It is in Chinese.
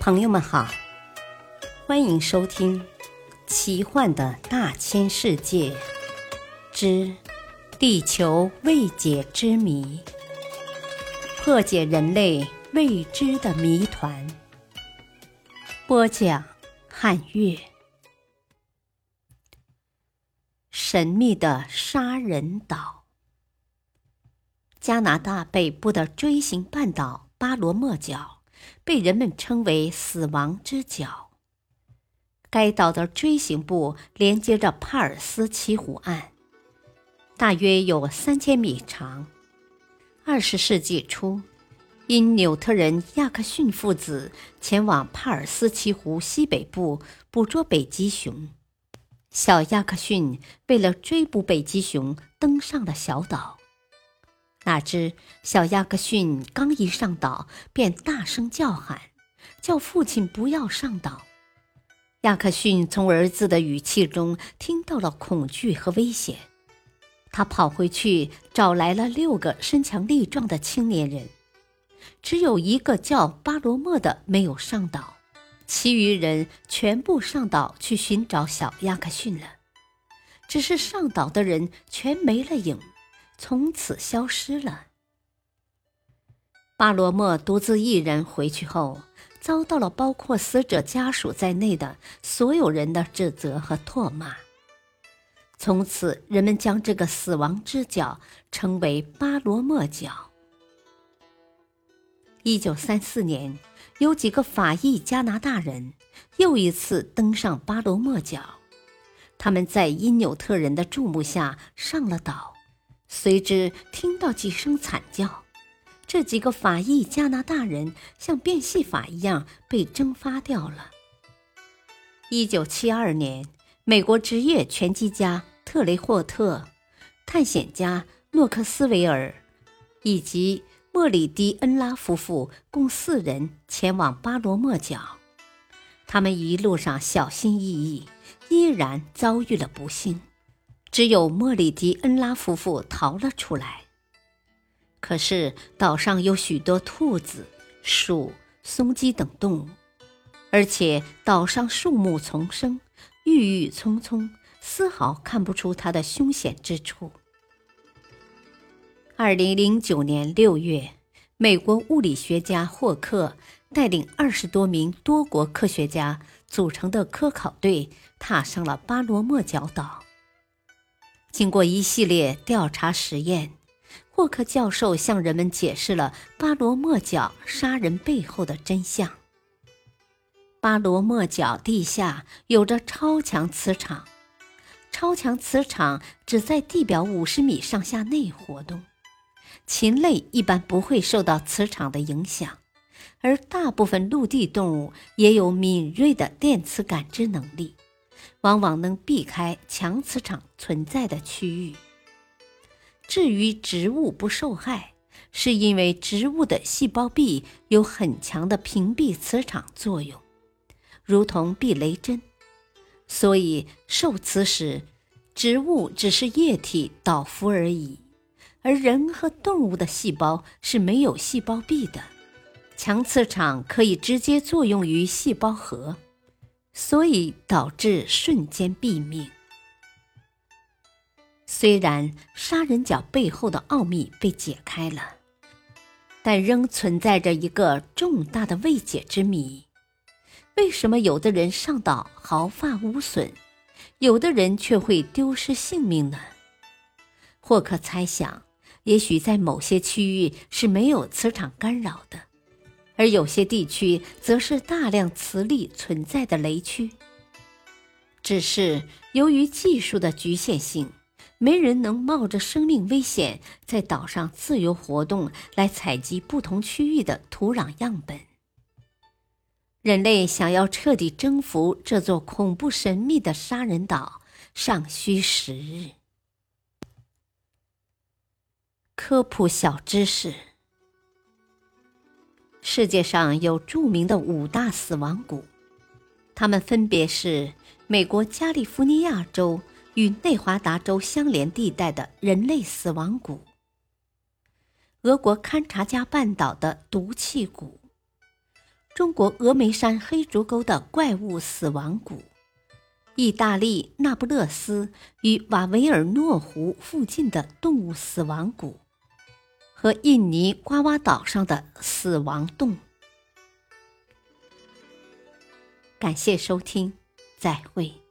朋友们好，欢迎收听《奇幻的大千世界之地球未解之谜》，破解人类未知的谜团。播讲：汉月。神秘的杀人岛。加拿大北部的锥形半岛巴罗莫角。被人们称为“死亡之角”。该岛的锥形部连接着帕尔斯奇湖岸，大约有三千米长。二十世纪初，因纽特人亚克逊父子前往帕尔斯奇湖西北部捕捉北极熊，小亚克逊为了追捕北极熊，登上了小岛。哪知小亚克逊刚一上岛，便大声叫喊，叫父亲不要上岛。亚克逊从儿子的语气中听到了恐惧和危险，他跑回去找来了六个身强力壮的青年人，只有一个叫巴罗莫的没有上岛，其余人全部上岛去寻找小亚克逊了。只是上岛的人全没了影。从此消失了。巴罗莫独自一人回去后，遭到了包括死者家属在内的所有人的指责和唾骂。从此，人们将这个死亡之角称为巴罗莫角。一九三四年，有几个法裔加拿大人又一次登上巴罗莫角，他们在因纽特人的注目下上了岛。随之听到几声惨叫，这几个法裔加拿大人像变戏法一样被蒸发掉了。一九七二年，美国职业拳击家特雷霍特、探险家诺克斯维尔以及莫里迪恩拉夫妇共四人前往巴罗莫角，他们一路上小心翼翼，依然遭遇了不幸。只有莫里迪恩拉夫妇逃了出来。可是岛上有许多兔子、鼠、松鸡等动物，而且岛上树木丛生，郁郁葱葱，丝毫看不出它的凶险之处。二零零九年六月，美国物理学家霍克带领二十多名多国科学家组成的科考队踏上了巴罗莫角岛。经过一系列调查实验，霍克教授向人们解释了巴罗莫角杀人背后的真相。巴罗莫角地下有着超强磁场，超强磁场只在地表五十米上下内活动。禽类一般不会受到磁场的影响，而大部分陆地动物也有敏锐的电磁感知能力。往往能避开强磁场存在的区域。至于植物不受害，是因为植物的细胞壁有很强的屏蔽磁场作用，如同避雷针，所以受磁时，植物只是液体倒伏而已。而人和动物的细胞是没有细胞壁的，强磁场可以直接作用于细胞核。所以导致瞬间毙命。虽然杀人角背后的奥秘被解开了，但仍存在着一个重大的未解之谜：为什么有的人上岛毫发无损，有的人却会丢失性命呢？霍克猜想，也许在某些区域是没有磁场干扰的。而有些地区则是大量磁力存在的雷区。只是由于技术的局限性，没人能冒着生命危险在岛上自由活动来采集不同区域的土壤样本。人类想要彻底征服这座恐怖神秘的杀人岛，尚需时日。科普小知识。世界上有著名的五大死亡谷。它们分别是美国加利福尼亚州与内华达州相连地带的人类死亡谷。俄国勘察加半岛的毒气谷。中国峨眉山黑竹沟的怪物死亡谷。意大利那不勒斯与瓦维尔诺湖附近的动物死亡谷。和印尼瓜哇岛上的死亡洞。感谢收听再会。